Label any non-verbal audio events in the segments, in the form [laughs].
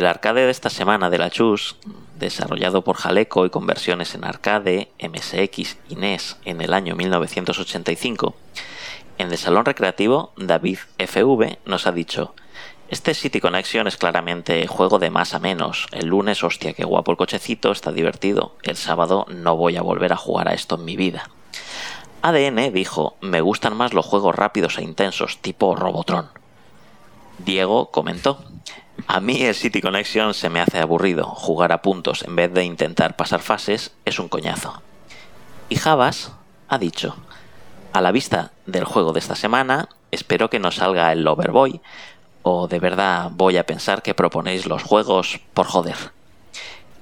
Del arcade de esta semana de la Chus, desarrollado por Jaleco y con versiones en arcade, MSX y NES en el año 1985, en el salón recreativo David FV nos ha dicho este City Connection es claramente juego de más a menos. El lunes, hostia, qué guapo el cochecito, está divertido. El sábado no voy a volver a jugar a esto en mi vida. ADN dijo, me gustan más los juegos rápidos e intensos, tipo Robotron. Diego comentó, a mí el City Connection se me hace aburrido. Jugar a puntos en vez de intentar pasar fases es un coñazo. Y Javas ha dicho, a la vista del juego de esta semana, espero que no salga el Loverboy, o de verdad voy a pensar que proponéis los juegos por joder.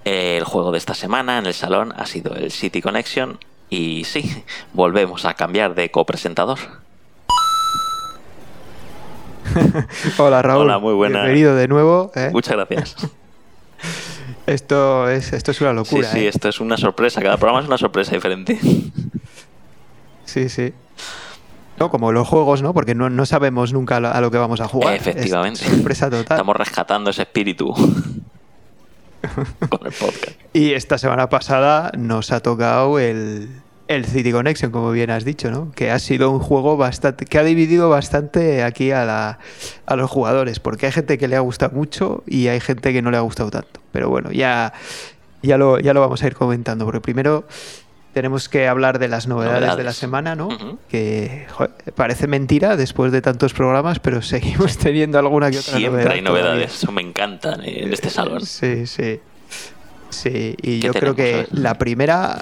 El juego de esta semana en el salón ha sido el City Connection y sí, [laughs] volvemos a cambiar de copresentador. [laughs] Hola Raúl. Hola, muy buena. Bienvenido de nuevo. ¿eh? Muchas gracias. [laughs] Esto es, esto es una locura. Sí, sí, ¿eh? esto es una sorpresa. Cada programa es una sorpresa diferente. [laughs] Sí, sí. No, como los juegos, ¿no? Porque no, no sabemos nunca a lo que vamos a jugar. Efectivamente. Es sorpresa total. Estamos rescatando ese espíritu con el podcast. Y esta semana pasada nos ha tocado el, el City Connection, como bien has dicho, ¿no? Que ha sido un juego bastante. que ha dividido bastante aquí a, la, a los jugadores. Porque hay gente que le ha gustado mucho y hay gente que no le ha gustado tanto. Pero bueno, ya, ya, lo, ya lo vamos a ir comentando. Porque primero tenemos que hablar de las novedades, Novedades. de la semana, ¿no? Que joder, parece mentira después de tantos programas, pero [laughs] seguimos teniendo alguna que otra Siempre novedad hay novedades. Eso me encanta en este salón. Sí, sí. Sí, y ¿Qué yo creo que la primera,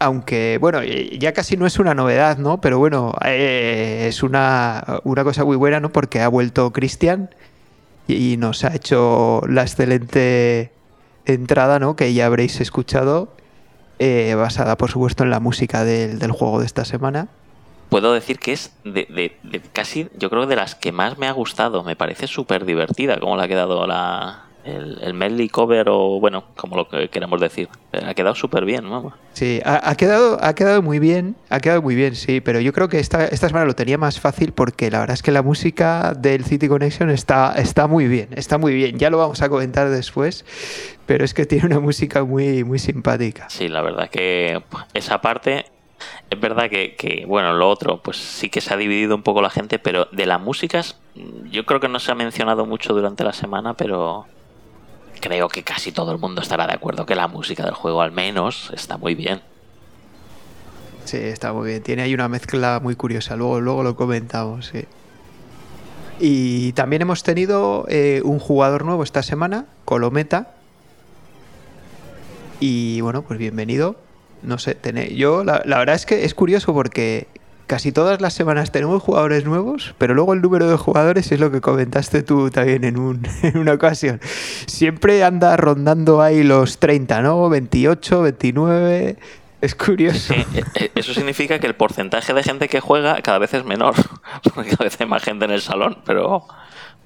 aunque, bueno, ya casi no es una novedad, ¿no? Pero bueno, eh, es una, una cosa muy buena, ¿no? Porque ha vuelto Cristian y, nos ha hecho la excelente entrada, ¿no? Que ya habréis escuchado, eh, basada, por supuesto, en la música del, del juego de esta semana. Puedo decir que es de, casi, yo creo, de las que más me ha gustado. Me parece súper divertida cómo le ha quedado la, el, el medley cover o, bueno, como lo que queramos decir. Pero Ha quedado súper bien, vamos. Sí, ha, ha quedado, ha quedado muy bien, ha quedado muy bien, sí, pero yo creo que esta, esta semana lo tenía más fácil porque la verdad es que la música del City Connection está, está muy bien, está muy bien, ya lo vamos a comentar después, pero es que tiene una música muy, muy simpática. Sí, la verdad que pues, esa parte es verdad que, que, bueno, lo otro, pues sí que se ha dividido un poco la gente, pero de las músicas, yo creo que no se ha mencionado mucho durante la semana, pero creo que casi todo el mundo estará de acuerdo que la música del juego al menos está muy bien. Sí, está muy bien, tiene ahí una mezcla muy curiosa, luego, luego lo comentamos, sí. Y también hemos tenido eh, un jugador nuevo esta semana, Colometa. Y bueno, pues bienvenido. No sé, tené- yo la, la verdad es que es curioso porque casi todas las semanas tenemos jugadores nuevos, pero luego el número de jugadores es lo que comentaste tú también en, un, [laughs] en una ocasión. Siempre anda rondando ahí los 30, ¿no? 28, 29. Es curioso. Eh, eh, eso significa que el porcentaje de gente que juega cada vez es menor, [laughs] porque cada vez hay más gente en el salón, pero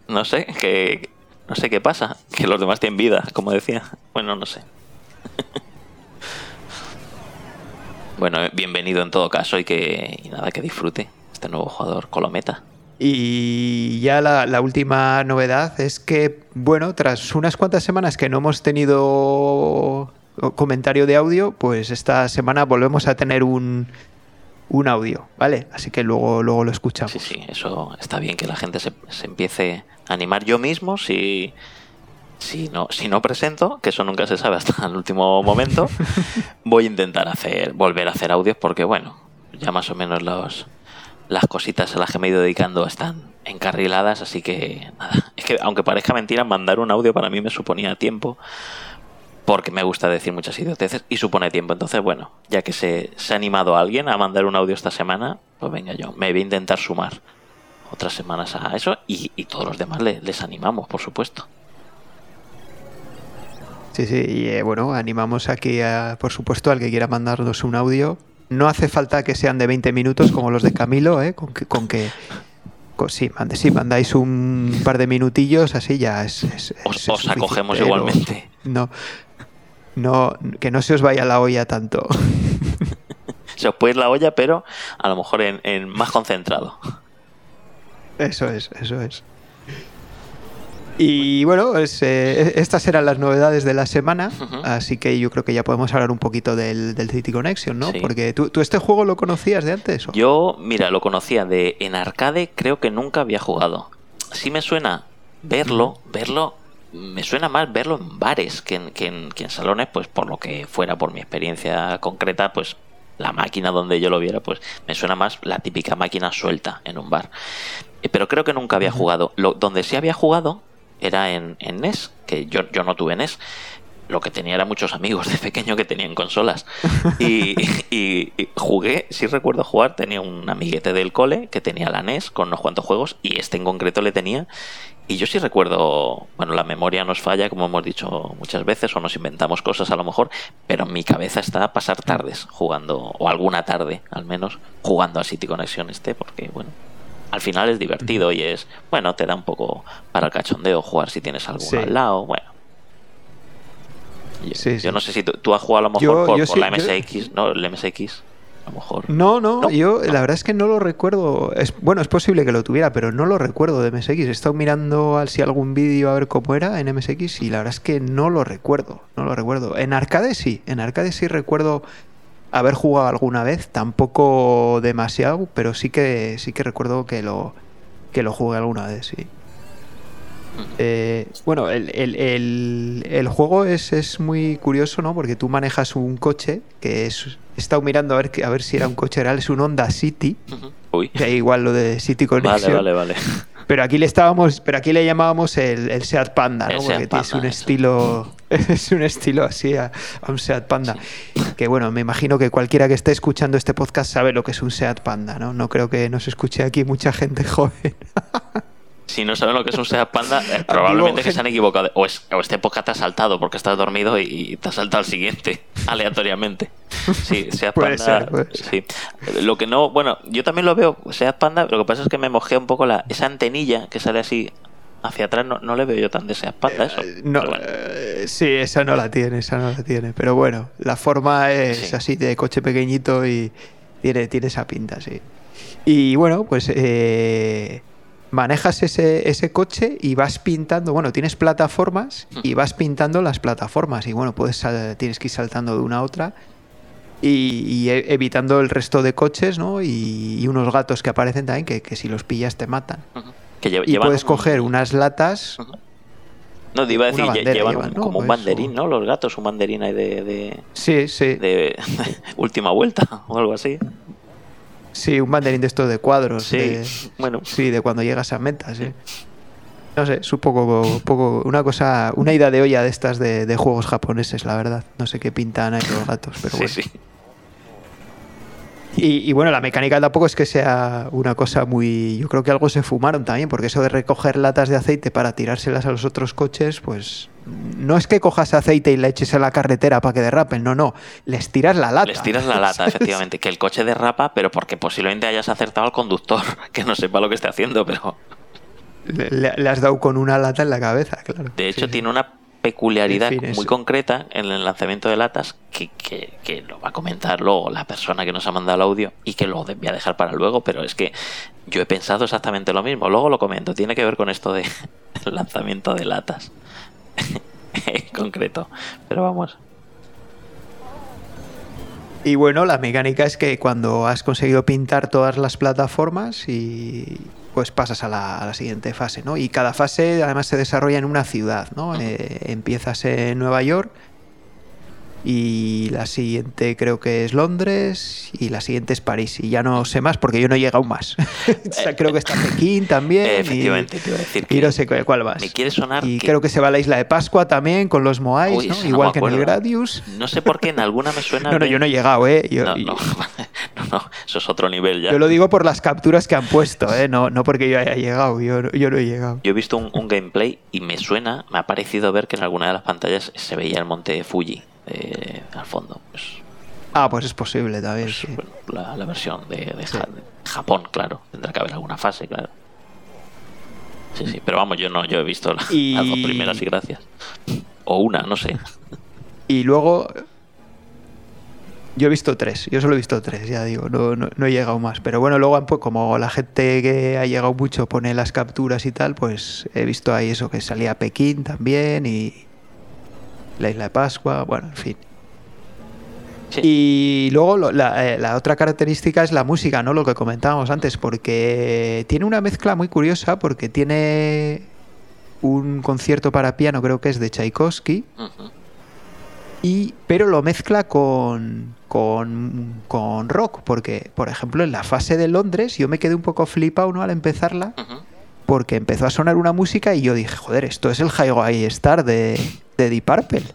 no sé, que no sé qué pasa, que los demás tienen vida, como decía. Bueno, no sé. [laughs] Bueno, bienvenido en todo caso y que y nada que disfrute este nuevo jugador Colometa. Y ya la, la última novedad es que, bueno, tras unas cuantas semanas que no hemos tenido comentario de audio, pues esta semana volvemos a tener un, un audio, ¿vale? Así que luego, luego lo escuchamos. Sí, sí, eso está bien que la gente se, se empiece a animar yo mismo si si no si no presento, que eso nunca se sabe hasta el último momento, [laughs] voy a intentar hacer volver a hacer audios porque bueno, ya más o menos los las cositas a las que me he ido dedicando están encarriladas, así que nada, es que aunque parezca mentira, mandar un audio para mí me suponía tiempo porque me gusta decir muchas idioteces y supone tiempo. Entonces, bueno, ya que se, se ha animado a alguien a mandar un audio esta semana, pues venga yo, me voy a intentar sumar otras semanas a eso y, y todos los demás le- les animamos, por supuesto. Sí, sí, y eh, bueno, animamos aquí, a, por supuesto, al que quiera mandarnos un audio. No hace falta que sean de 20 minutos como los de Camilo, ¿eh? Con que, con que con- sí, mande, sí, mandáis un par de minutillos, así ya es. es- Os, os acogemos igualmente. No, no, que no se os vaya la olla tanto. [laughs] Se os puede ir la olla, pero a lo mejor en, en más concentrado. Eso es, eso es. Y bueno, eh, estas eran las novedades de la semana, así que yo creo que ya podemos hablar un poquito del, City Connection, ¿no? Porque ¿tú, ¿tú, este juego lo conocías de antes. Yo, mira, lo conocía de en arcade, creo que nunca había jugado. Sí me suena verlo, verlo, me suena más verlo en bares que en, que en, que en salones, pues por lo que fuera, por mi experiencia concreta, pues la máquina donde yo lo viera, pues me suena más la típica máquina suelta en un bar. Eh, pero creo que nunca había jugado. Lo, donde sí había jugado era en, en NES, que yo, yo no tuve NES. Lo que tenía era muchos amigos de pequeño que tenían consolas. Y, y, jugué, si recuerdo jugar, tenía un amiguete del cole que tenía la NES con unos cuantos juegos y este en concreto le tenía. Y yo sí recuerdo, bueno, la memoria nos falla, como hemos dicho muchas veces, o nos inventamos cosas a lo mejor, pero en mi cabeza está pasar tardes jugando, o alguna tarde al menos, jugando a City Connection este, porque bueno, al final es divertido y es, bueno, te da un poco para el cachondeo jugar si tienes alguno al lado, bueno. Yo, no sé si tú, has jugado a lo mejor por, la MSX, ¿no? El MSX. A lo mejor. No, no, yo la verdad es que no lo recuerdo. Es, bueno, es posible que lo tuviera, pero no lo recuerdo de MSX. He estado mirando si algún vídeo a ver cómo era en MSX y la verdad es que no lo recuerdo. No lo recuerdo. En arcade sí, en arcade sí recuerdo haber jugado alguna vez, tampoco demasiado, pero sí que sí que recuerdo que lo que lo jugué alguna vez, sí. Eh, bueno, el, el, juego es, es, muy curioso, ¿no? Porque tú manejas un coche que es. He estado mirando a ver, a ver si era un coche real, es un Honda City. Que igual lo de City Connection. Vale, vale, vale. Pero aquí le estábamos, pero aquí le llamábamos el, Seat Panda, ¿no? Porque es un estilo, [laughs] es un estilo así a, un Seat Panda. Que bueno, me imagino que cualquiera que esté escuchando este podcast sabe lo que es un Seat Panda, ¿no? No creo que nos escuche aquí mucha gente [laughs] joven. si no saben lo que es un Seat Panda, eh, probablemente que se han equivocado. O, es, o este podcast te ha saltado porque estás dormido y, te ha saltado al siguiente, [laughs] aleatoriamente. Sí, Seat Panda. Sí. Lo que no, bueno, yo también lo veo, Seat Panda, lo que pasa es que me mojé un poco la, esa antenilla que sale así hacia atrás, no, no le veo yo tan de Seat Panda eso. Eh, no, eh, sí, esa no la tiene, esa no la tiene. Pero bueno, la forma es así de coche pequeñito y tiene, tiene esa pinta, sí. Y bueno, pues eh, manejas ese, ese, coche y vas pintando, bueno, tienes plataformas y vas pintando las plataformas y bueno, puedes tienes que ir saltando de una a otra y, e, evitando el resto de coches, ¿no? Y, unos gatos que aparecen también que, si los pillas te matan. y puedes coger unas latas. No, te iba a decir, llevan, como un banderín, ¿no? Los gatos, un banderín ahí de, de sí, sí. de [laughs] última vuelta [laughs] o algo así. Sí, un banderín de estos de cuadros. Sí, bueno. Sí, de cuando llegas a metas, sí. No sé, es un poco, poco una cosa, una idea de olla de estas de, juegos japoneses, la verdad. No sé qué pintan ahí los gatos, pero bueno. Sí, sí. Y, bueno, la mecánica tampoco es que sea una cosa muy. Yo creo que algo se fumaron también, porque eso de recoger latas de aceite para tirárselas a los otros coches, pues no es que cojas aceite y le eches a la carretera para que derrapen, no, no, les tiras la lata. Les tiras la lata, [laughs] efectivamente, que el coche derrapa, pero porque posiblemente hayas acertado al conductor, [laughs] que no sepa lo que esté haciendo, pero. Le, has dado con una lata en la cabeza, claro. De hecho, tiene una peculiaridad muy concreta en el lanzamiento de latas que, que, lo va a comentar luego la persona que nos ha mandado el audio y que lo voy a dejar para luego, pero es que yo he pensado exactamente lo mismo. Luego lo comento, tiene que ver con esto de [laughs] lanzamiento de latas [laughs] en concreto. Pero vamos. Y bueno, la mecánica es que cuando has conseguido pintar todas las plataformas y pues pasas a la, siguiente fase, ¿no? Y cada fase además se desarrolla en una ciudad, ¿no? Eh, empiezas en Nueva York y la siguiente creo que es Londres y la siguiente es París. Y ya no sé más porque yo no he llegado más. [laughs] Creo que está Pekín también efectivamente y, te iba a decir que y no sé cuál vas me quiere sonar y creo que se va a la isla de Pascua también con los Moais ¿no? igual que en el Gradius. No sé por qué en alguna me suena [laughs] no no yo no he llegado eh no, [laughs] no, no, eso es otro nivel ya. Yo lo digo por las capturas que han puesto eh no, no porque yo haya llegado yo, yo no he llegado. Yo he visto un, un gameplay y me suena me ha parecido ver que en alguna de las pantallas se veía el monte Fuji eh, al fondo. Pues, ah, pues es posible también. Pues, la, versión de, Japón, claro. Tendrá que haber alguna fase, claro. Sí, sí, pero vamos, yo no, yo he visto las dos primeras y gracias. O una, no sé. Y luego Yo he visto tres, yo solo he visto tres, ya digo, no, no, he llegado más. Pero bueno, luego como la gente que ha llegado mucho pone las capturas y tal, pues he visto ahí eso que salía Pekín también y la isla de Pascua, bueno, en fin. Y luego la, eh, la, otra característica es la música, ¿no? Lo que comentábamos antes, porque tiene una mezcla muy curiosa, porque tiene un concierto para piano, creo que es de Tchaikovsky, y, pero lo mezcla con, con, con, rock, porque, por ejemplo, en la fase de Londres yo me quedé un poco flipado ¿no? al empezarla, porque empezó a sonar una música y yo dije, joder, esto es el Highway Star de, de Deep Purple. [laughs]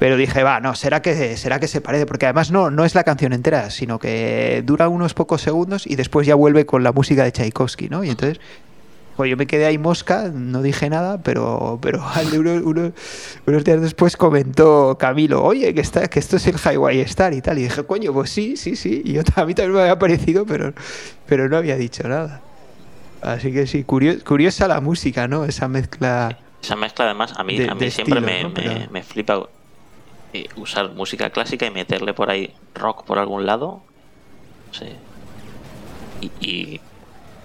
Pero dije, va, no, será que, será que se parece, porque además no, no es la canción entera, sino que dura unos pocos segundos y después ya vuelve con la música de Tchaikovsky, ¿no? Y entonces, pues yo me quedé ahí mosca, no dije nada, pero, pero [laughs] unos días después comentó Camilo, oye, que, está, que esto es el Highway Star y tal. Y dije, coño, pues sí, sí, sí. Y yo, [laughs] a mí también me había parecido, pero, pero no había dicho nada. Así que sí, curiosa la música, ¿no? Esa mezcla. Esa mezcla, además, a mí, a mí siempre me, me, me, flipa eh, usar música clásica y meterle por ahí rock por algún lado. Sí. Y,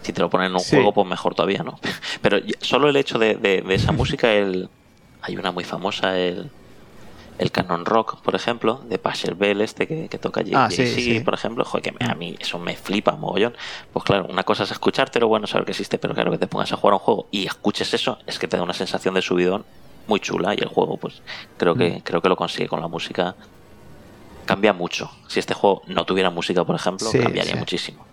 si te lo ponen en un juego, pues mejor todavía, ¿no? [laughs] Pero solo el hecho de, esa [laughs] música, el, hay una muy famosa, el, el Canon Rock, por ejemplo, de Bell este que, toca allí, ah, sí, por ejemplo, joder, que a mí eso me flipa mogollón. Pues claro, una cosa es escuchártelo, bueno, saber que existe, pero claro, que te pongas a jugar un juego y escuches eso, es que te da una sensación de subidón muy chula y el juego pues creo que mm. creo que lo consigue con la música. Cambia mucho. Si este juego no tuviera música por ejemplo cambiaría muchísimo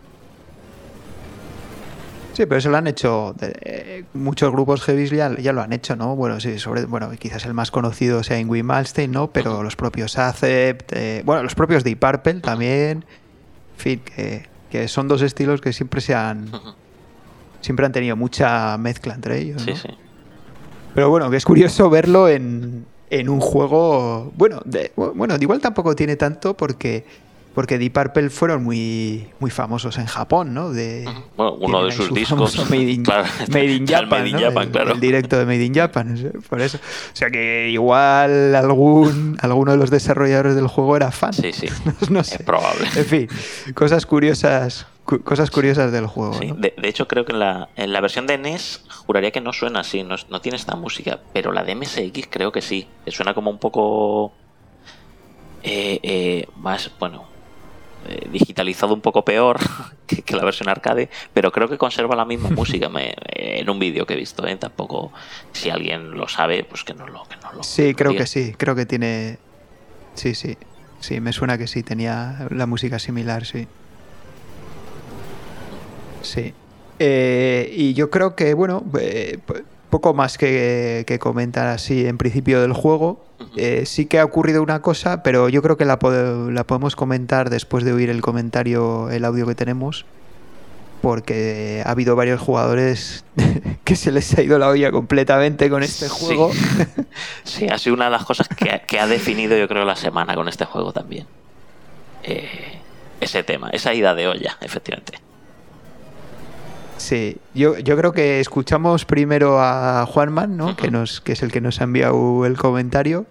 Sí, pero eso lo han hecho. Eh, muchos grupos heavy ya, ya, lo han hecho, ¿no? Bueno, sí, sobre, bueno, quizás el más conocido sea Ingrid Malstein, ¿no? Pero los propios Acept, eh, bueno, los propios Deep Purple también. En fin, que, que, son dos estilos que siempre se han. Siempre han tenido mucha mezcla entre ellos. ¿no? Sí, sí. Pero bueno, que es curioso verlo en, en un juego. Bueno, de, bueno, igual tampoco tiene tanto porque porque Deep Purple fueron muy, muy famosos en Japón, ¿no? De, bueno, uno de sus discos. Made in, Japan, el, directo de Made in Japan, por eso. O sea que igual algún, alguno de los desarrolladores del juego era fan. Sí, sí. [laughs] no, sé. Es probable. En fin, cosas curiosas cosas curiosas del juego. de, hecho, creo que en la, en la versión de NES juraría que no suena así, no, no, tiene esta música, pero la de MSX creo que sí. Suena como un poco eh, eh, más, bueno, eh, digitalizado un poco peor [laughs] que, la versión arcade, pero creo que conserva la misma [laughs] música en un vídeo que he visto. Tampoco, si alguien lo sabe, pues que no lo. Que no lo sí, creo que sí, creo que tiene. Sí, sí. Sí, me suena que sí, tenía la música similar, sí. Sí. Eh, y yo creo que, bueno, eh, poco más que, comentar así en principio del juego. Eh, sí que ha ocurrido una cosa, pero yo creo que la, la podemos comentar después de oír el comentario, el audio que tenemos, porque ha habido varios jugadores [laughs] que se les ha ido la olla completamente con este juego. [laughs] Sí, ha sido una de las cosas que, ha definido yo creo la semana con este juego también. ese tema, esa ida de olla, efectivamente. Sí, yo, yo creo que escuchamos primero a Juanman, ¿no? que, nos, que es el que nos ha enviado el comentario.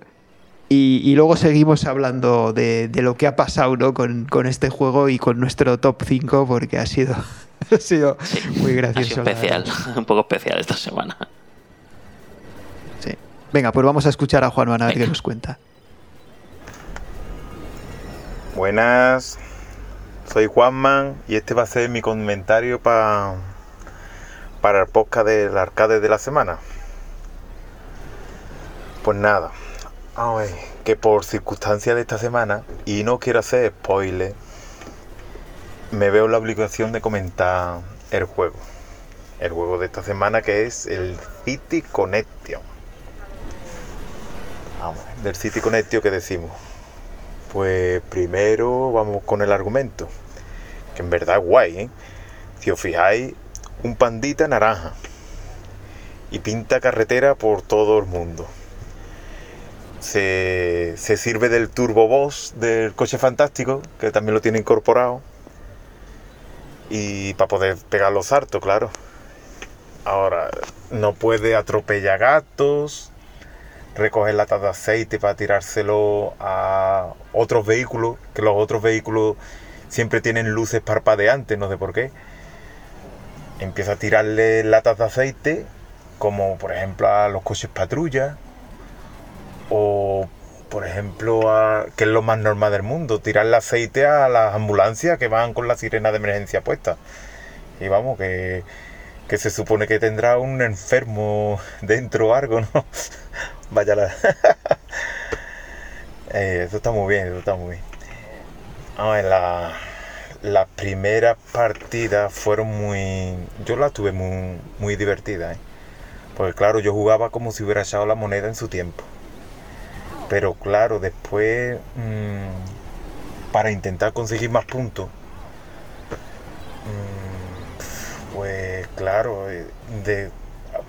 Y, luego seguimos hablando de, lo que ha pasado ¿no? con, este juego y con nuestro top 5, porque ha sido, [laughs] ha sido muy gracioso. especial, [laughs] un poco especial esta semana. Sí. Venga, pues vamos a escuchar a Juanman a ver qué nos cuenta. Buenas, soy Juanman y este va a ser mi comentario para para el podcast del arcade de la semana. Pues nada, que por circunstancias de esta semana, y no quiero hacer spoiler, me veo la obligación de comentar el juego. El juego de esta semana que es el City Connection. Vamos, del City Connection que decimos. Pues primero vamos con el argumento, que en verdad es guay, ¿eh? Si os fijáis, un pandita naranja y pinta carretera por todo el mundo. Se, sirve del turbo boss del coche fantástico, que también lo tiene incorporado. Y para poder pegar los hartos, claro. Ahora, no puede atropellar gatos, recoger latas de aceite para tirárselo a otros vehículos, que los otros vehículos siempre tienen luces parpadeantes, no sé por qué. Empieza a tirarle latas de aceite, como por ejemplo a los coches patrulla, o por ejemplo, a, que es lo más normal del mundo, tirarle aceite a las ambulancias que van con la sirena de emergencia puesta. Y vamos, que, que se supone que tendrá un enfermo dentro o algo, ¿no? [laughs] Vaya la... [laughs] Eh, eso está muy bien, eso está muy bien. Vamos a la, las primeras partidas fueron muy... Yo las tuve muy, muy divertidas, ¿eh? Porque claro, yo jugaba como si hubiera echado la moneda en su tiempo. Pero claro, después, mmm, para intentar conseguir más puntos, mmm, pues claro, eh, de,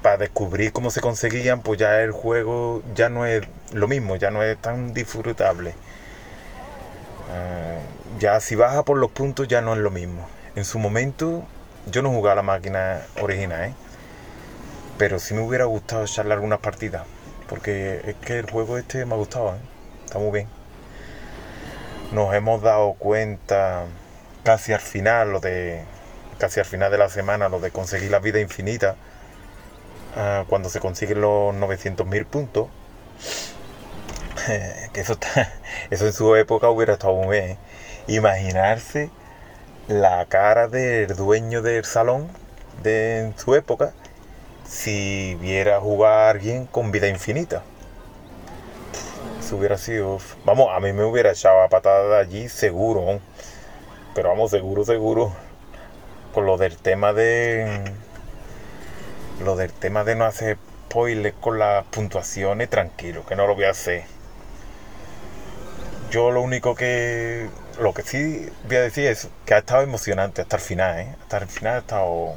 para descubrir cómo se conseguían, pues ya el juego ya no es lo mismo, ya no es tan disfrutable. Uh, ya si baja por los puntos ya no es lo mismo. En su momento yo no jugaba la máquina original, ¿eh? pero sí me hubiera gustado echarle algunas partidas, porque es que el juego este me ha gustado, ¿eh? está muy bien. Nos hemos dado cuenta casi al final, lo de casi al final de la semana, lo de conseguir la vida infinita Ah, cuando se consiguen los 900.000 puntos. [laughs] que eso, [laughs] eso en su época hubiera estado muy bien. Imaginarse la cara del dueño del salón de en su época si viera jugar a alguien con vida infinita. Eso hubiera sido. Vamos, a mí me hubiera echado a patada de allí seguro. Pero vamos, seguro, seguro. Con lo del tema de lo del tema de no hacer spoilers con las puntuaciones, tranquilo, que no lo voy a hacer. Yo lo único que. Lo que sí voy a decir es que ha estado emocionante hasta el final, ¿eh? Hasta el final ha estado.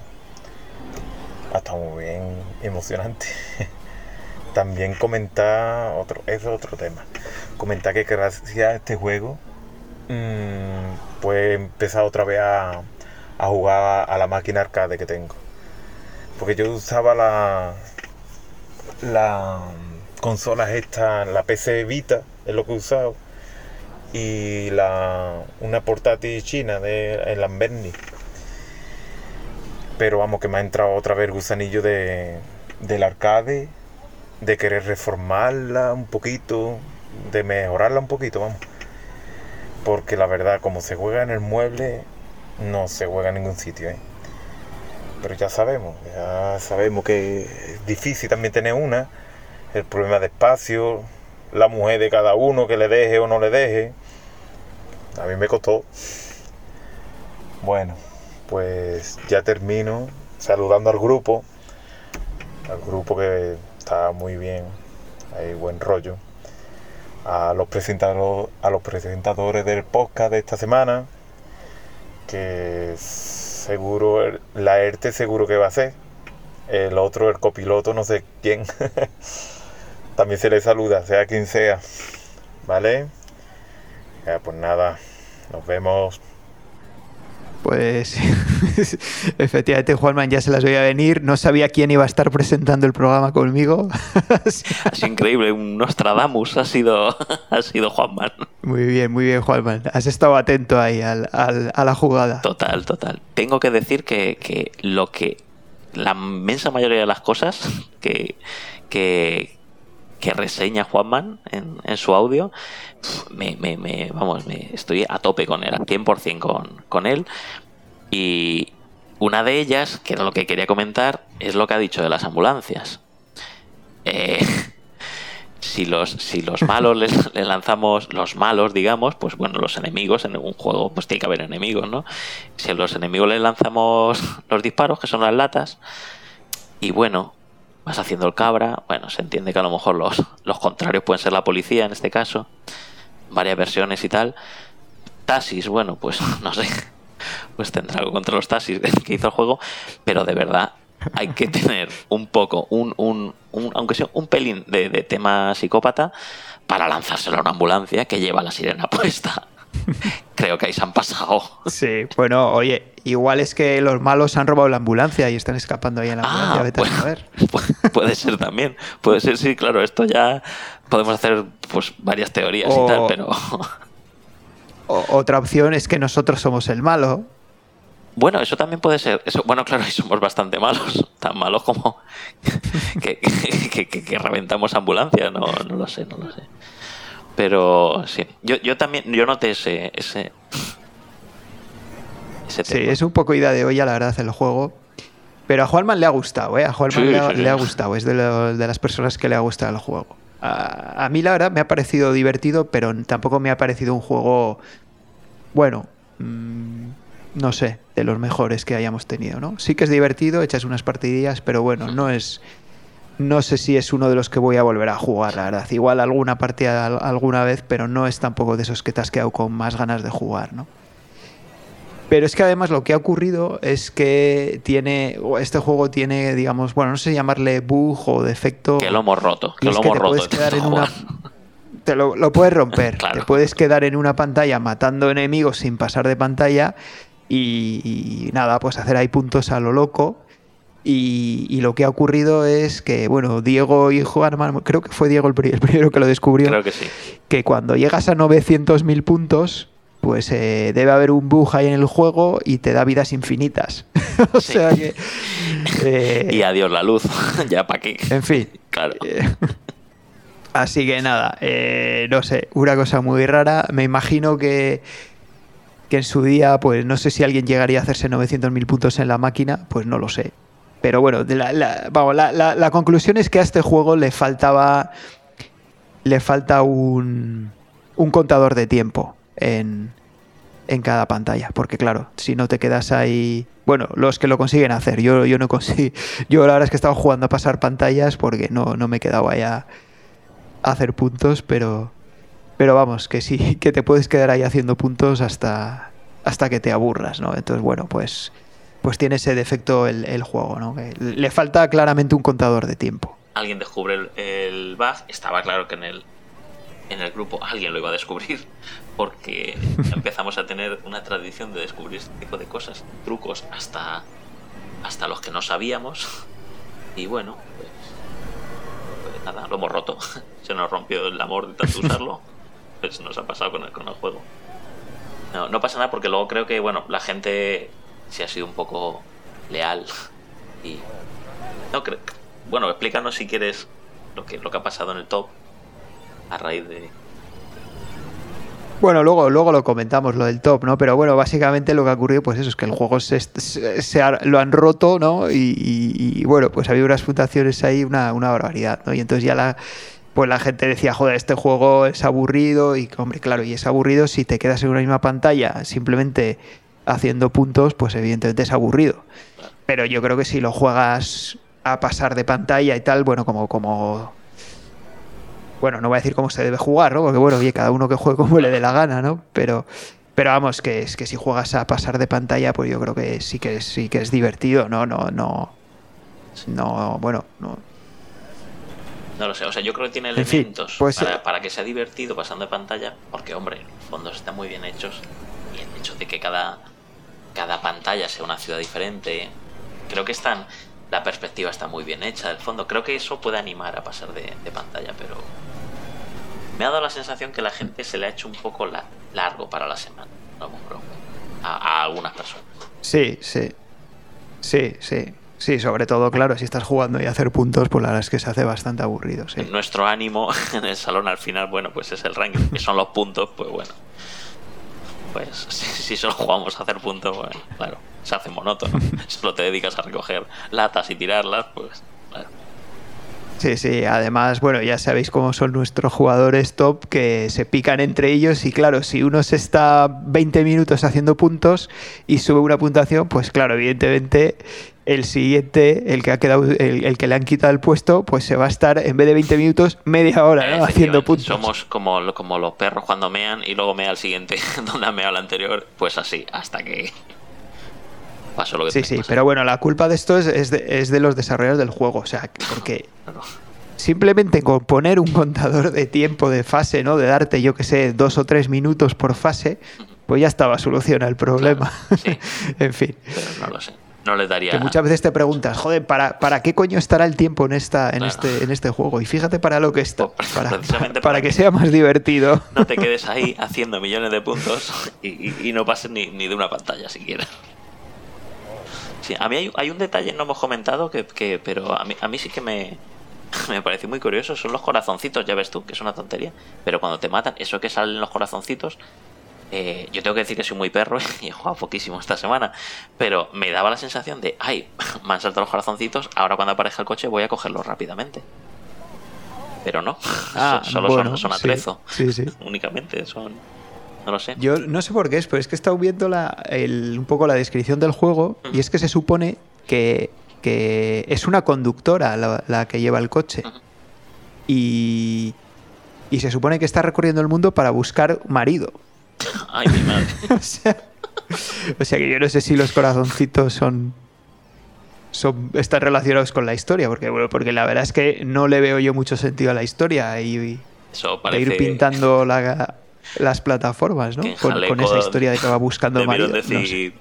Ha estado muy bien emocionante. [laughs] También comentar otro, es otro tema. Comentar que gracias a este juego, mmm, pues he empezado otra vez a, a jugar a la máquina arcade que tengo. Porque yo usaba la, la consola esta, la PC Vita, es lo que he usado. Y la, una portátil china de el Lamberni. Pero vamos, que me ha entrado otra vez el gusanillo de, del arcade, de querer reformarla un poquito, de mejorarla un poquito, vamos. Porque la verdad, como se juega en el mueble, no se juega en ningún sitio, ¿eh? pero ya sabemos, ya sabemos que es difícil también tener una, el problema de espacio, la mujer de cada uno que le deje o no le deje. A mí me costó. Bueno, pues ya termino saludando al grupo, al grupo que está muy bien, hay buen rollo, a los presentadores, a los presentadores del podcast de esta semana, que seguro, la ERTE seguro que va a ser. El otro, el copiloto, no sé quién. [laughs] También se le saluda, sea quien sea. ¿Vale? Ya, pues nada, nos vemos. Pues [laughs] efectivamente Juanman ya se las veía venir, no sabía quién iba a estar presentando el programa conmigo. [laughs] sido increíble, un Nostradamus ha sido, [laughs] ha sido Juanman. Muy bien, muy bien Juanman, has estado atento ahí al, al, a la jugada. Total, total. Tengo que decir que, que lo que la inmensa mayoría de las cosas que, que, que reseña Juanman en, en su audio, me, me, me, vamos, me estoy a tope con él, al 100% con, con él. Y una de ellas, que era lo que quería comentar, es lo que ha dicho de las ambulancias. Eh, [laughs] si los, si los [laughs] malos les, les, lanzamos, los malos, digamos, pues bueno, los enemigos, en un juego pues tiene que haber enemigos, ¿no? Si a los enemigos les lanzamos los disparos, que son las latas, y bueno, vas haciendo el cabra, bueno, se entiende que a lo mejor los, los contrarios pueden ser la policía en este caso, varias versiones y tal. Tasis, bueno, pues [laughs] no sé, pues tendrá algo contra los taxis que hizo el juego, pero de verdad hay que tener un poco, un, un, un aunque sea un pelín de, de, tema psicópata para lanzárselo a una ambulancia que lleva la sirena [laughs] puesta. [laughs] creo que ahí se han pasado. Sí, bueno, oye, igual es que los malos han robado la ambulancia y están escapando ahí en la Ah, ambulancia. vete a bueno. [laughs] Pu- Puede ser también. Puede ser, sí, claro. Esto ya podemos hacer pues varias teorías y tal, pero. [laughs] O- otra opción es que nosotros somos el malo. Bueno, eso también puede ser. Eso, bueno, claro, y somos bastante malos. Tan malos como que, que, que- que reventamos ambulancias. No, no lo sé, no lo sé. Pero sí. Yo, yo también, yo noté ese. ese, ese Sí, es un poco ida de olla, la verdad, el juego. Pero a Juanman le ha gustado, ¿eh? A Juanman Sí, le, ha, sí, sí. le ha gustado, es de, lo- de las personas que le ha gustado el juego. A, a mí, la verdad, me ha parecido divertido, pero tampoco me ha parecido un juego, bueno, mm, no sé, de los mejores que hayamos tenido, ¿no? Sí que es divertido, echas unas partidillas, pero bueno, no es... No sé si es uno de los que voy a volver a jugar, la verdad. Igual alguna partida al- alguna vez, pero no es tampoco de esos que te has quedado con más ganas de jugar, ¿no? Pero es que además lo que ha ocurrido es que tiene, este juego tiene, digamos, bueno, no sé llamarle bug o defecto. Que lo hemos roto. Que lo que hemos te roto. puedes de quedar en una, te lo, lo puedes romper. [laughs] Claro. Te puedes quedar en una pantalla matando enemigos sin pasar de pantalla y, y nada, pues hacer ahí puntos a lo loco. Y, y lo que ha ocurrido es que, bueno, Diego y Juan, creo que fue Diego el, pri- el primero que lo descubrió, Creo que sí. que cuando llegas a 900.000 puntos, pues eh, debe haber un bug ahí en el juego y te da vidas infinitas. [laughs] o Sí. sea que... [laughs] eh, Y adiós la luz. [laughs] ya para qué. en fin. Claro. eh, así que nada, no sé, una cosa muy rara. Me imagino que, que en su día, pues no sé si alguien llegaría a hacerse 900.000 puntos en la máquina, pues no lo sé. Pero bueno, la, vamos, la, conclusión es que a este juego le faltaba. Le falta un, un contador de tiempo en, en cada pantalla. Porque claro, si no te quedas ahí. Bueno, los que lo consiguen hacer. Yo, yo no consigo. [laughs] Yo la verdad es que estaba jugando a pasar pantallas porque no, no me quedaba ahí a, a hacer puntos, pero. Pero vamos, que sí, [laughs] que te puedes quedar ahí haciendo puntos hasta, hasta que te aburras, ¿no? Entonces, bueno, pues, pues tiene ese defecto el, el juego, ¿no? Que le falta claramente un contador de tiempo. Alguien descubre el, el bug. Estaba claro que en el, en el grupo alguien lo iba a descubrir. [laughs] Porque empezamos a tener una tradición de descubrir este tipo de cosas, trucos, hasta, hasta los que no sabíamos. [laughs] Y bueno, pues, pues nada, lo hemos roto. [laughs] Se nos rompió el amor de tanto usarlo. Pues nos ha pasado con el, con el juego. No, no pasa nada porque luego creo que, bueno, la gente sí ha sido un poco leal. Y. No creo. Bueno, explícanos si quieres lo que, lo que ha pasado en el top a raíz de. Bueno, luego, luego lo comentamos, lo del top, ¿no? Pero bueno, básicamente lo que ha ocurrido, pues eso, es que el juego se, se- ha- lo han roto, ¿no? Y, y- bueno, pues había unas puntuaciones ahí, una, una barbaridad, ¿no? Y entonces ya la, pues la gente decía, joder, este juego es aburrido, y hombre, claro, y es aburrido si te quedas en una misma pantalla simplemente haciendo puntos, pues evidentemente es aburrido. Pero yo creo que si lo juegas a pasar de pantalla y tal, bueno, como, como bueno, no voy a decir cómo se debe jugar, ¿no? Porque bueno, oye, cada uno que juegue como le dé la gana, ¿no? Pero, pero vamos, que es que si juegas a pasar de pantalla, pues yo creo que sí que es, sí que es divertido, ¿no? No, no. No, bueno, no. No lo sé, o sea, yo creo que tiene En fin, elementos pues, para, eh, para que sea divertido pasando de pantalla, porque, hombre, los fondos están muy bien hechos y el hecho de que cada, cada pantalla sea una ciudad diferente, creo que están, la perspectiva está muy bien hecha del fondo. Creo que eso puede animar a pasar de, de pantalla, pero me ha dado la sensación que la gente se le ha hecho un poco la- largo para la semana, no compro, a, a algunas personas. Sí, sí. Sí, sí. Sí, sobre todo, claro, si estás jugando y hacer puntos, pues la verdad es que se hace bastante aburrido, sí. Nuestro ánimo [laughs] en el salón al final, bueno, pues es el ranking, que son los puntos, pues bueno. Pues [laughs] si, si solo jugamos a hacer puntos, bueno, claro, se hace monótono. [laughs] [laughs] Solo te dedicas a recoger latas y tirarlas, pues claro. Sí, sí, además, bueno, ya sabéis cómo son nuestros jugadores top que se pican entre ellos y claro, si uno se está 20 minutos haciendo puntos y sube una puntuación, pues claro, evidentemente el siguiente, el que ha quedado, el, el que le han quitado el puesto, pues se va a estar en vez de 20 minutos media hora ¿no? haciendo puntos. Somos como, como los perros cuando mean y luego mea el siguiente [laughs] donde ha meado el anterior, pues así, hasta que pasó lo que Sí, sí, pasar. pero bueno, la culpa de esto es, es de, es de los desarrolladores del juego, o sea, porque simplemente con poner un contador de tiempo de fase, ¿no? De darte, yo que sé, dos o tres minutos por fase, pues ya estaba solucionado el problema. Claro, sí. [laughs] en fin. Pero no lo sé. No le daría. Que muchas veces te preguntas, joder, ¿para, ¿para qué coño estará el tiempo en esta, en Claro. este, en este juego? Y fíjate para lo que está. Pues, Para, precisamente para para que que- sea más divertido. No te quedes ahí haciendo millones de puntos y, y- y no pases ni, ni de una pantalla siquiera. Sí, a mí hay, hay un detalle, no hemos comentado, que, que- pero a mí, a mí sí que me, [laughs] me pareció muy curioso. Son los corazoncitos, ya ves tú, que es una tontería. Pero cuando te matan, eso que salen los corazoncitos, eh, yo tengo que decir que soy muy perro [laughs] y he jugado poquísimo esta semana. Pero me daba la sensación de, ay, [laughs] me han saltado los corazoncitos, ahora cuando aparezca el coche voy a cogerlos rápidamente. Pero no, [laughs] Ah, so- solo bueno, son, son atrezo Sí, sí. únicamente son no lo sé Yo no sé por qué es, pero es que he estado viendo la, el- un poco la descripción del juego y es que se supone que, que es una conductora la, la que lleva el coche. Y, y se supone que está recorriendo el mundo para buscar marido. [laughs] ay mi madre [laughs] o, sea, o sea que yo no sé si los corazoncitos son, son están relacionados con la historia, porque bueno, porque la verdad es que no le veo yo mucho sentido a la historia y, eso de parece ir pintando la- las plataformas, ¿no? Con, esa historia de que va buscando marido. no sé. decir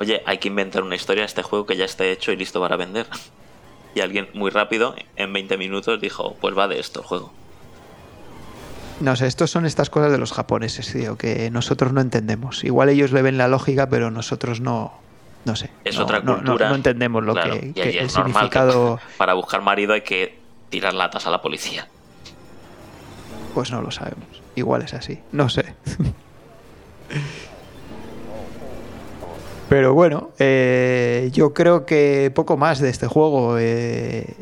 oye hay que inventar una historia a este juego que ya esté hecho y listo para vender [laughs] y alguien muy rápido en 20 minutos dijo pues va de esto el juego No sé, estos son estas cosas de los japoneses, tío, que nosotros no entendemos. Igual ellos le ven la lógica, pero nosotros no. No sé. es no- otra no- cultura No, entendemos lo claro, que, que el es normal que significado. [laughs] para buscar marido hay que tirar latas a la policía Pues no lo sabemos. Igual es así. No sé. Pero bueno, eh, yo creo que poco más de este juego. eh,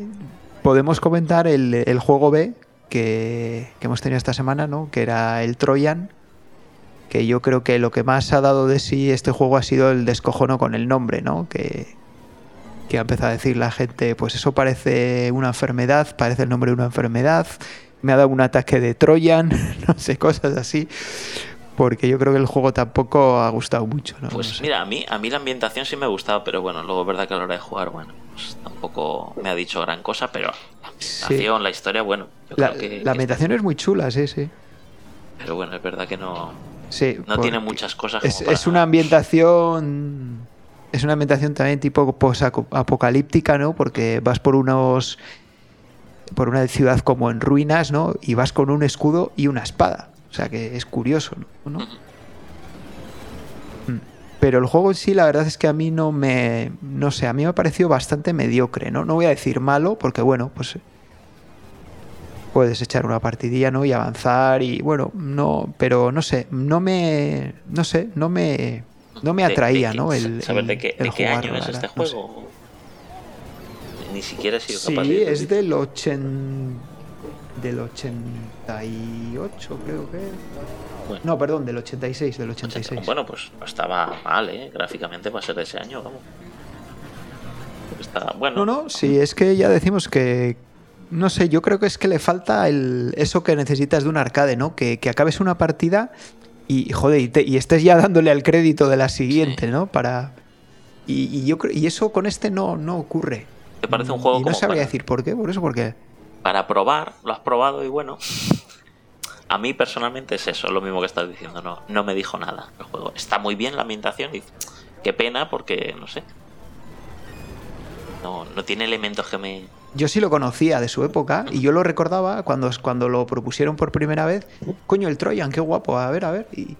podemos comentar el, el juego B que, que hemos tenido esta semana, ¿no? Que era el Troyan. Que yo creo que lo que más ha dado de sí este juego ha sido el descojono con el nombre, ¿no? Que, que ha empezado a decir la gente, pues eso parece una enfermedad, parece el nombre de una enfermedad, me ha dado un ataque de Troyan, [laughs] no sé, cosas así, porque yo creo que el juego tampoco ha gustado mucho, ¿no? Pues No sé. mira, a mí, a mí la ambientación sí me ha gustado, pero bueno, luego es verdad que a la hora de jugar, bueno, pues tampoco me ha dicho gran cosa, pero la ambientación, la historia, bueno, yo la, creo que... que es muy chula, sí, sí. Pero bueno, es verdad que no, Sí, no tiene muchas cosas Es, como para- es una ambientación. Es una ambientación también tipo apocalíptica, ¿no? Porque vas por unos. por una ciudad como en ruinas, ¿no? Y vas con un escudo y una espada. O sea que es curioso, ¿no? Pero el juego en sí, la verdad es que a mí no me. No sé, a mí me ha parecido bastante mediocre, ¿no? No voy a decir malo, porque bueno, pues. Puedes echar una partidilla, ¿no? Y avanzar y bueno, no. Pero no sé, no me. No sé, no me. No me de- de atraía, ¿no? El, ¿Saber de qué, el de qué año es este verdad, no sé. juego? Ni siquiera he sido Sí, capaz de... es del 80. Del 88, creo que. Bueno. No, perdón, del 86, del 86. Bueno, pues no estaba mal, ¿eh? Gráficamente va a ser de ese año, vamos. Está, bueno, No, no, sí, es que ya decimos que. No sé, yo creo que es que le falta el, eso que necesitas de un arcade, ¿no? Que, que acabes una partida y, joder, y, te- y estés ya dándole al crédito de la siguiente, Sí. ¿no? Para. Y, y yo creo, y eso con este no, no ocurre. ¿Te parece un juego Y no como sabría para- decir por qué, por eso, porque. Para probar, lo has probado y bueno. A mí personalmente es eso, lo mismo que estás diciendo, no, no me dijo nada el juego. Está muy bien la ambientación y qué pena porque, no sé. No, no tiene elementos que me... Yo sí lo conocía de su época y yo lo recordaba cuando, cuando lo propusieron por primera vez. Coño, el Troyan, qué guapo, a ver, a ver. Y...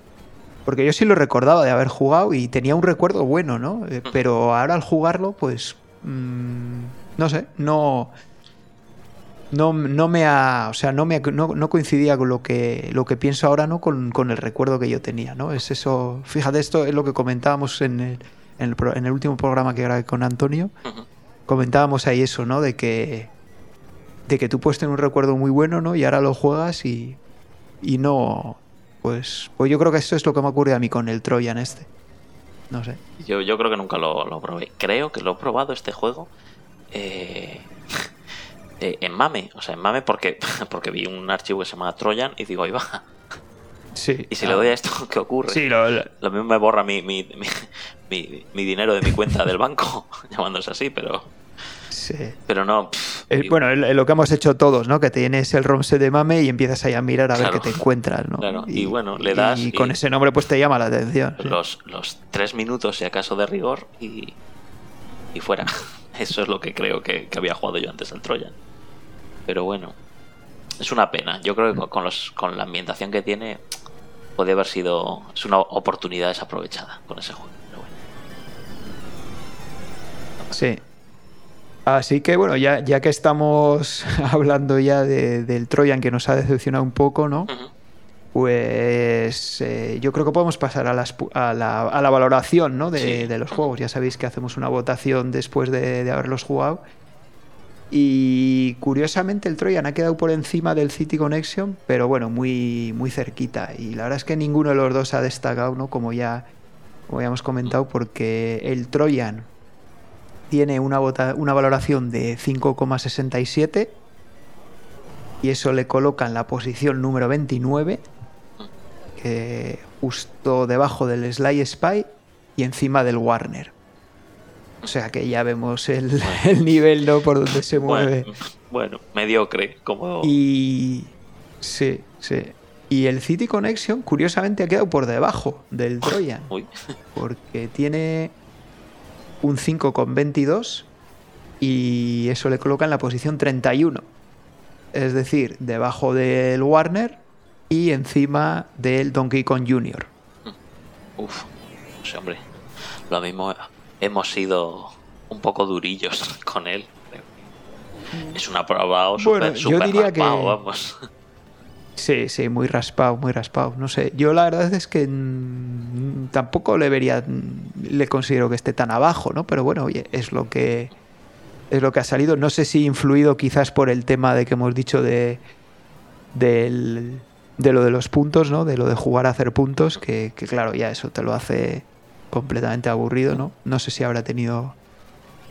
Porque yo sí lo recordaba de haber jugado y tenía un recuerdo bueno, ¿no? Eh, Pero ahora al jugarlo, pues. mm, no sé, no. No, no me ha. O sea, no, me, no, no coincidía con lo que, lo que pienso ahora, ¿no? Con, con el recuerdo que yo tenía, ¿no? Es eso. Fíjate, esto es lo que comentábamos en el, en el, pro- en el último programa que grabé con Antonio comentábamos ahí eso, ¿no? De que de que tú puedes tener un recuerdo muy bueno, ¿no? Y ahora lo juegas y y no pues pues yo creo que eso es lo que me ocurre a mí con el Troyan este. No sé. Yo, yo creo que nunca lo, lo probé. Creo que lo he probado este juego eh, eh, en Mame. O sea, en Mame porque, [laughs] porque vi un archivo que se llama Trojan y digo, ahí va. Sí. Y si le doy a esto, [laughs] ¿qué ocurre? Sí, lo- lo- Lo mismo me borra mi, mi, mi, [laughs] mi- mi dinero de mi cuenta del banco, llamándose así, pero, sí. pero no. pff, Eh, bueno, es lo que hemos hecho todos, ¿no? Que tienes el ROM de mame y empiezas ahí a mirar a ver qué te encuentras, ¿no? Claro. Y, bueno, le das. Y, con ese nombre, pues te llama la atención. Los, los tres minutos, si acaso, de rigor y, y fuera. Eso es lo que creo que, que había jugado yo antes al Troyan. Pero bueno, es una pena. Yo creo que con, los, con la ambientación que tiene, puede haber sido. Es una oportunidad desaprovechada con ese juego. Sí. Así que bueno, ya, ya que estamos [laughs] hablando ya del Troyan que nos ha decepcionado un poco, ¿no? Pues eh, yo creo que podemos pasar a, a, la, a la, valoración ¿no? de, de, los juegos. Ya sabéis que hacemos una votación después de, de, haberlos jugado. Y curiosamente el Troyan ha quedado por encima del City Connection, pero bueno, muy, muy cerquita. Y la verdad es que ninguno de los dos ha destacado, ¿no? Como ya, como hemos comentado, porque el Troyan tiene una valoración de 5,67 y eso le coloca en la posición número 29, justo debajo del Sly Spy y encima del Warner. O sea que ya vemos el, [laughs] nivel ¿no? por donde se mueve. Bueno, mediocre, como. Y. Sí, sí. Y el City Connection, curiosamente, ha quedado por debajo del Troyan. Porque tiene un 5,22 y eso le coloca en la posición 31. Es decir, debajo del Warner y encima del Donkey Kong Jr. Uf, sí, hombre. Lo mismo hemos sido un poco durillos [laughs] con él. Es una prueba o super, yo diría que... vamos. [laughs] Sí, sí, muy raspado, muy raspado. No sé, yo la verdad es que tampoco le vería, le considero que esté tan abajo, ¿no? Pero bueno, oye, es lo que es lo que ha salido. No sé si influido quizás por el tema de que hemos dicho de de lo de los puntos, ¿no? De lo de jugar a hacer puntos, que, claro, ya eso te lo hace completamente aburrido, ¿no? No sé si habrá tenido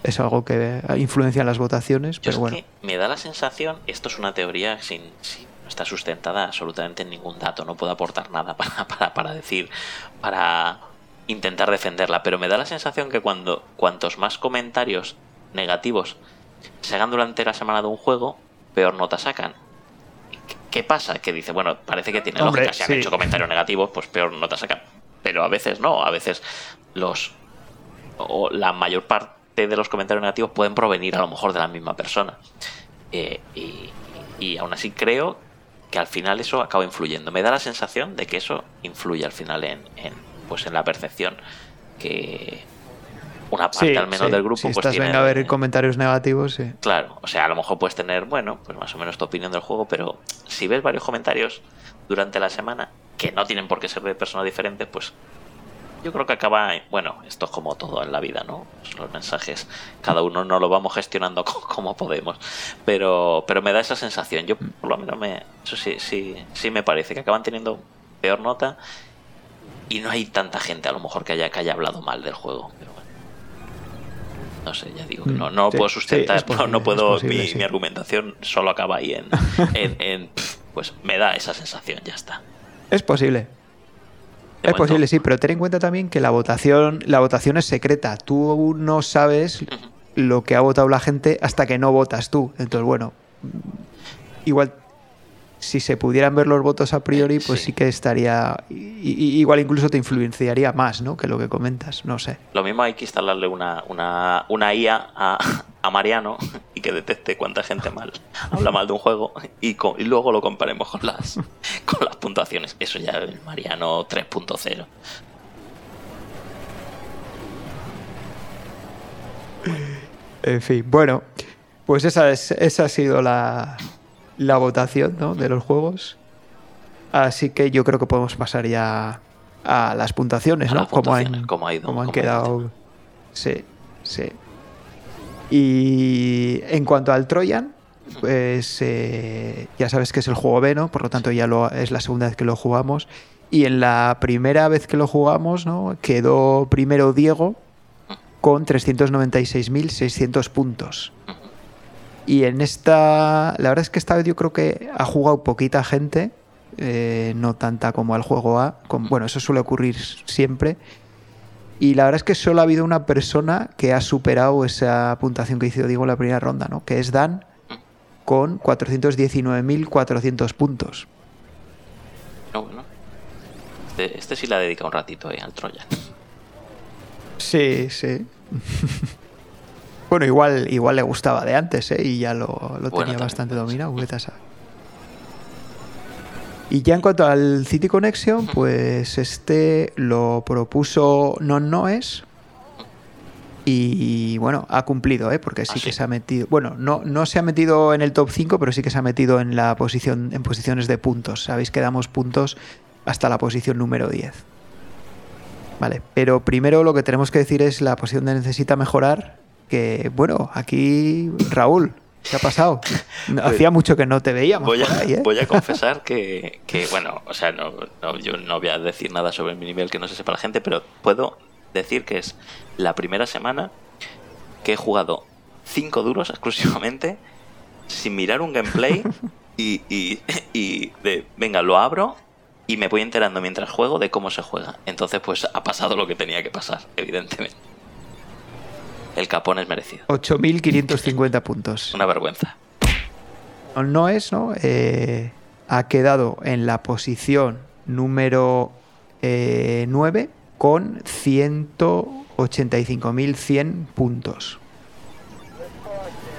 es algo que influencia en las votaciones, pero bueno. me da la sensación, esto es una teoría sin está sustentada absolutamente en ningún dato, no puedo aportar nada [laughs] para, para, decir, para intentar defenderla, pero me da la sensación que cuando cuantos más comentarios negativos se hagan durante la semana de un juego, peor nota sacan. ¿Qué pasa? Que dice, bueno, parece que tiene lógica, si han hecho comentarios negativos, pues peor nota sacan. Pero a veces no, a veces los o la mayor parte de los comentarios negativos pueden provenir a lo mejor de la misma persona. Eh, y, y aún así creo que al final eso acaba influyendo. Me da la sensación de que eso influye al final en, pues en la percepción que una parte al menos del grupo si pues estás venga a ver comentarios negativos sí. claro o sea a lo mejor puedes tener bueno pues más o menos tu opinión del juego pero si ves varios comentarios durante la semana que no tienen por qué ser de personas diferentes pues yo creo que acaba, bueno, esto es como todo en la vida, ¿no? Los mensajes, cada uno no lo vamos gestionando [laughs] como podemos, pero, pero me da esa sensación. Yo, por lo menos, me, eso sí, sí, sí me parece que acaban teniendo peor nota y no hay tanta gente a lo mejor que haya, que haya hablado mal del juego. Pero bueno. No sé, ya digo que no, no puedo sustentar, no, puedo, mi, mi, argumentación solo acaba ahí en, [laughs] en, en, pues me da esa sensación, ya está. Es posible, es posible, sí, pero ten en cuenta también que la votación, la votación es secreta. Tú no sabes lo que ha votado la gente hasta que no votas tú. Entonces, bueno, igual si se pudieran ver los votos a priori, pues sí, que estaría. igual incluso te influenciaría más, ¿no? Que lo que comentas, no sé. Lo mismo hay que instalarle una, una, una IA a, a Mariano [laughs] y que detecte cuánta gente mal [laughs] habla mal de un juego y, y luego lo comparemos con las, [laughs] con las puntuaciones. Eso ya es el Mariano 3.0. En fin, bueno, pues esa, es, esa ha sido la, la votación ¿no? de los juegos. Así que yo creo que podemos pasar ya a las puntuaciones, ¿no? Como han, ha ido, han quedado. Sí, sí. Y en cuanto al Troyan, pues eh, ya sabes que es el juego B, ¿no? Por lo tanto ya lo, es la segunda vez que lo jugamos. Y en la primera vez que lo jugamos, ¿no? Quedó primero Diego con 396.600 puntos. Y en esta, la verdad es que esta vez yo creo que ha jugado poquita gente, eh, no tanta como al juego A. bueno, eso suele ocurrir siempre. Y la verdad es que solo ha habido una persona que ha superado esa puntuación que hizo Diego en la primera ronda, ¿no? Que es Dan, con 419.400 puntos. No, bueno. Este, este sí le ha dedicado un ratito ahí al Troyan. Sí, sí. [laughs] bueno, igual, igual le gustaba de antes, ¿eh? Y ya lo, lo Bueno, tenía bastante dominado, vete a saber. Y ya en cuanto al City Connection, pues este lo propuso Non Noes. Y bueno, ha cumplido, ¿eh? porque sí Ah, que se ha metido. Bueno, no, no se ha metido en el top 5, pero sí que se ha metido en la posición, en posiciones de puntos. Sabéis que damos puntos hasta la posición número 10. Vale, pero primero lo que tenemos que decir es la posición de necesita mejorar. Que bueno, aquí Raúl, ¿qué ha pasado? [laughs] Hacía mucho que no te veíamos. Voy a, ahí, ¿eh? voy a [laughs] confesar que, que, bueno, o sea, no, no, yo no voy a decir nada sobre mi nivel que no se sepa la gente, pero puedo decir que es la primera semana que he jugado cinco duros exclusivamente sin mirar un gameplay [laughs] y, y, y de, venga, lo abro y me voy enterando mientras juego de cómo se juega. Entonces, pues ha pasado lo que tenía que pasar, evidentemente. El capón es merecido. 8.550 puntos. Una vergüenza. No es, ¿no? Eh, ha quedado en la posición número eh, 9 con 185.100 puntos.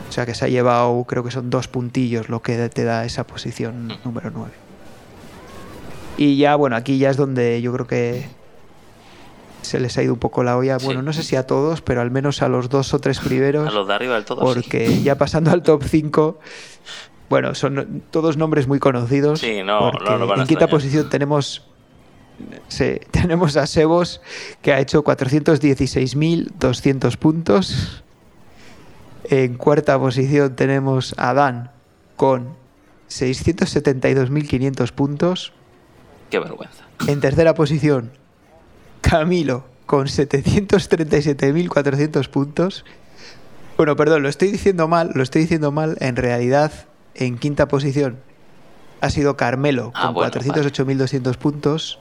O sea que se ha llevado, creo que son dos puntillos lo que te da esa posición número 9. Y ya, bueno, aquí ya es donde yo creo que se les ha ido un poco la olla. Sí. Bueno, no sé si a todos, pero al menos a los dos o tres primeros. A los de arriba del todo. sí. Porque ya pasando al top 5, bueno, son todos nombres muy conocidos. Sí, no, no van a En quinta posición tenemos, sí, tenemos a Sebos, que ha hecho 416.200 puntos. En cuarta posición tenemos a Dan con 672.500 puntos. Qué vergüenza. En tercera posición, Camilo con 737.400 puntos. Bueno, perdón, lo estoy diciendo mal, lo estoy diciendo mal. En realidad, en quinta posición ha sido Carmelo Ah, con bueno, 408.200 puntos.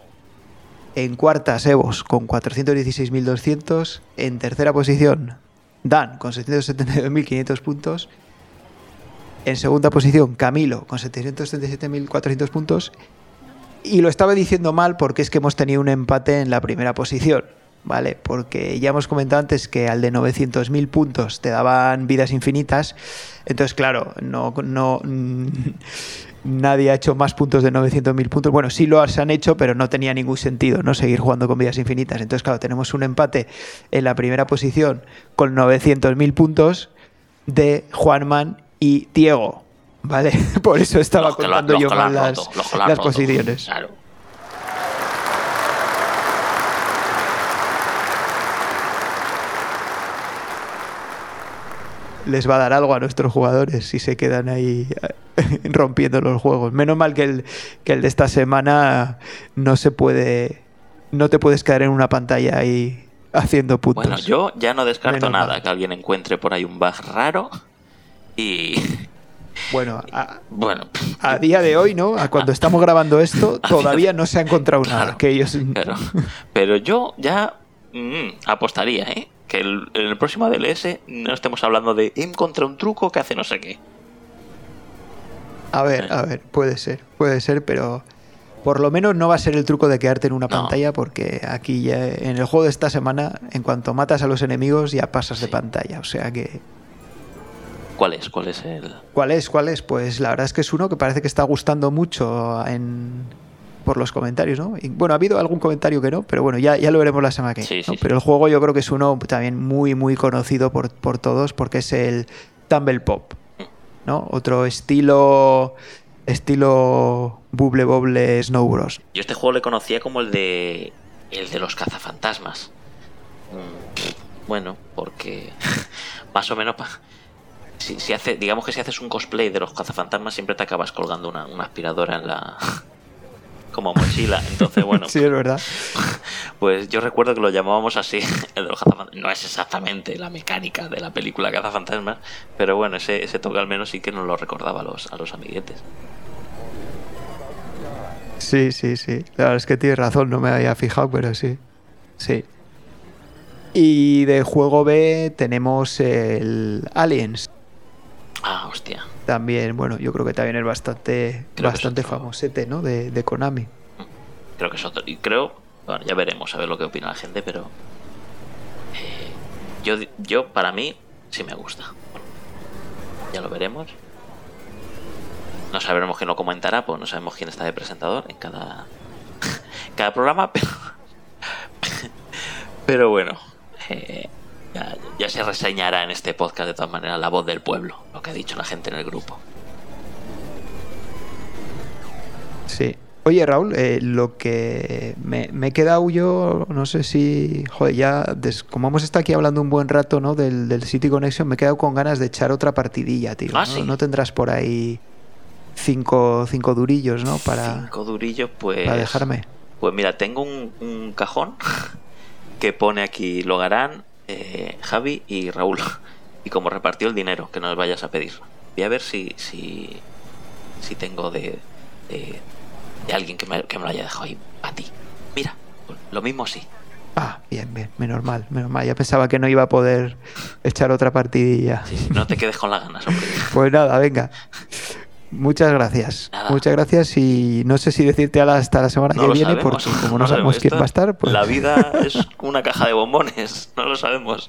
En cuarta, Sebos con 416.200. En tercera posición, Dan con 772.500 puntos. En segunda posición, Camilo con 737.400 puntos. Y lo estaba diciendo mal porque es que hemos tenido un empate en la primera posición, ¿vale? Porque ya hemos comentado antes que al de 900.000 puntos te daban vidas infinitas. Entonces, claro, no, no, [laughs] nadie ha hecho más puntos de 900.000 puntos. Bueno, sí lo han hecho, pero no tenía ningún sentido, ¿no? Seguir jugando con vidas infinitas. Entonces, claro, tenemos un empate en la primera posición con 900.000 puntos de Juanman y Diego. ¿Vale? [laughs] Por eso estaba Los contando yo mal las, roto, roto. posiciones. Claro. les va a dar algo a nuestros jugadores si se quedan ahí [laughs] rompiendo los juegos. Menos mal que el, que el de esta semana no se puede. No te puedes quedar en una pantalla ahí haciendo puntos. Bueno, yo ya no descarto Menos nada mal. que alguien encuentre por ahí un bug raro y Bueno, a, bueno, a día de hoy, ¿no? A cuando estamos grabando esto, todavía no se ha encontrado nada. Claro, Que ellos. claro. Pero yo ya mm, apostaría, ¿eh? Que el- en el próximo DLS no estemos hablando de he encontrado un truco que hace no sé qué. A ver, a ver, puede ser, puede ser, pero por lo menos no va a ser el truco de quedarte en una No. pantalla, porque aquí ya en el juego de esta semana, en cuanto matas a los enemigos, ya pasas de pantalla. O sea que. ¿Cuál es? ¿Cuál es el...? ¿Cuál es? ¿Cuál es? Pues la verdad es que es uno que parece que está gustando mucho en, por los comentarios, ¿no? Y, bueno, ha habido algún comentario que no, pero bueno, ya, ya lo veremos la semana que viene. sí, ¿no? sí. Pero el juego yo creo que es uno también muy, muy conocido por, por todos porque es el Tumble Pop, ¿no? Otro estilo estilo Bubble Bobble Snow Bros. Yo este juego le conocía como el de... El de los cazafantasmas. Mm, Bueno, porque... [laughs] Más o menos... Si, si hace, digamos que si haces un cosplay de los cazafantasmas siempre te acabas colgando una, una aspiradora en la... [laughs] Como mochila. Entonces, bueno, Sí, es verdad. Pues yo recuerdo que lo llamábamos así, [laughs] el de los cazafantasmas. No es exactamente la mecánica de la película Cazafantasmas, pero bueno, ese, ese toque al menos sí que nos lo recordaba a los, a los amiguetes. Sí, sí, sí. La verdad es que tienes razón, no me había fijado, pero sí. Sí. Y de juego B tenemos el Aliens. Ah, hostia. También, bueno, yo creo que también es bastante, Creo bastante otro. famosete, ¿no? De, de Konami. Creo que es otro. Y creo, bueno, ya veremos a ver lo que opina la gente, pero eh, yo, yo para mí sí me gusta. Bueno, ya lo veremos. No sabremos quién lo comentará, pues no sabemos quién está de presentador en cada [laughs] cada programa, [laughs] pero pero bueno, eh, ya, ya se reseñará en este podcast de todas maneras la voz del pueblo, lo que ha dicho la gente en el grupo. Sí. Oye, Raúl, eh, lo que me, me he quedado yo, no sé si, joder, ya, des- como hemos estado aquí hablando un buen rato, ¿no? Del, del City Connection, me he quedado con ganas de echar otra partidilla, tío. Ah, ¿no? sí. No tendrás por ahí cinco, cinco durillos, ¿no? Para, Cinco durillos, pues para dejarme. Pues mira, tengo un, un cajón [laughs] que pone aquí Logarán, eh, Javi y Raúl. Y como repartió el dinero que nos vayas a pedir. Voy a ver si, si, si tengo de, de, de alguien que me, que me lo haya dejado ahí a ti. Mira, lo mismo sí. Ah, bien, bien, menos mal, menos mal. Ya pensaba que no iba a poder echar otra partidilla. Sí, no te quedes con las ganas, hombre. [laughs] Pues nada, venga. Muchas gracias. Nada. Muchas gracias y no sé si decirte hasta la semana No que viene sabemos. porque como no, sabemos Esto- quién va a estar, pues La vida es una caja de bombones, [laughs] no lo sabemos.